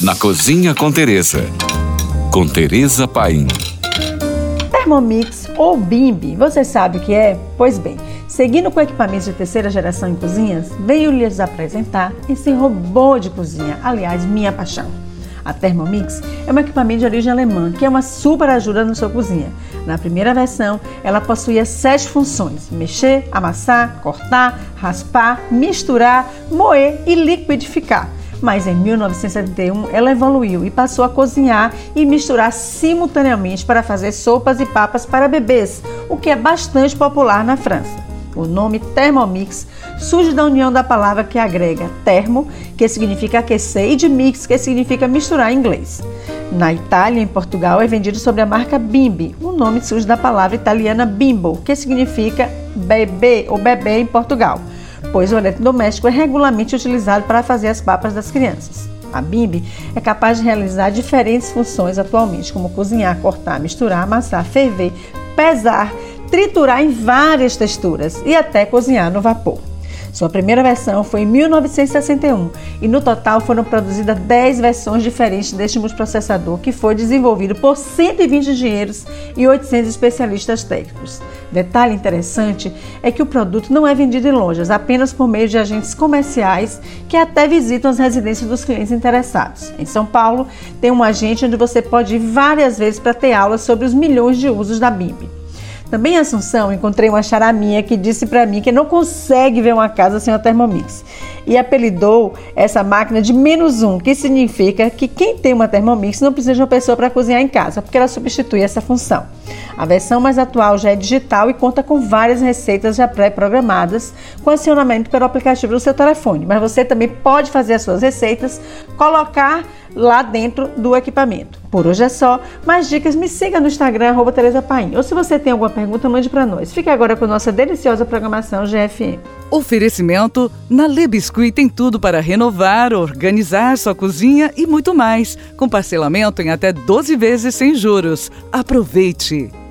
Na Cozinha com Teresa. Com Teresa Paim. Thermomix ou Bimbi, você sabe o que é? Pois bem, seguindo com equipamentos de terceira geração em cozinhas, venho lhes apresentar esse robô de cozinha, aliás, minha paixão. A Thermomix é um equipamento de origem alemã que é uma super ajuda na sua cozinha. Na primeira versão, ela possuía sete funções: mexer, amassar, cortar, raspar, misturar, moer e liquidificar mas em 1971 ela evoluiu e passou a cozinhar e misturar simultaneamente para fazer sopas e papas para bebês, o que é bastante popular na França. O nome Thermomix surge da união da palavra que agrega termo, que significa aquecer, e de mix, que significa misturar em inglês. Na Itália e em Portugal é vendido sob a marca Bimbi. O nome surge da palavra italiana bimbo, que significa bebê ou bebê em Portugal pois o eletrodoméstico é regularmente utilizado para fazer as papas das crianças. A Bimbi é capaz de realizar diferentes funções atualmente, como cozinhar, cortar, misturar, amassar, ferver, pesar, triturar em várias texturas e até cozinhar no vapor. Sua primeira versão foi em 1961 e no total foram produzidas 10 versões diferentes deste multiprocessador que foi desenvolvido por 120 engenheiros e 800 especialistas técnicos. Detalhe interessante é que o produto não é vendido em lojas, apenas por meio de agentes comerciais que até visitam as residências dos clientes interessados. Em São Paulo, tem um agente onde você pode ir várias vezes para ter aulas sobre os milhões de usos da BIM. Também em Assunção, encontrei uma charaminha que disse para mim que não consegue ver uma casa sem a Thermomix. E apelidou essa máquina de menos um, que significa que quem tem uma Thermomix não precisa de uma pessoa para cozinhar em casa, porque ela substitui essa função. A versão mais atual já é digital e conta com várias receitas já pré-programadas, com acionamento pelo aplicativo do seu telefone. Mas você também pode fazer as suas receitas, colocar lá dentro do equipamento. Por hoje é só. Mais dicas, me siga no Instagram, arroba Tereza Paim. Ou se você tem alguma pergunta, mande para nós. Fique agora com nossa deliciosa programação GFM. Oferecimento: na Le Biscuit tem tudo para renovar, organizar sua cozinha e muito mais. Com parcelamento em até 12 vezes sem juros. Aproveite!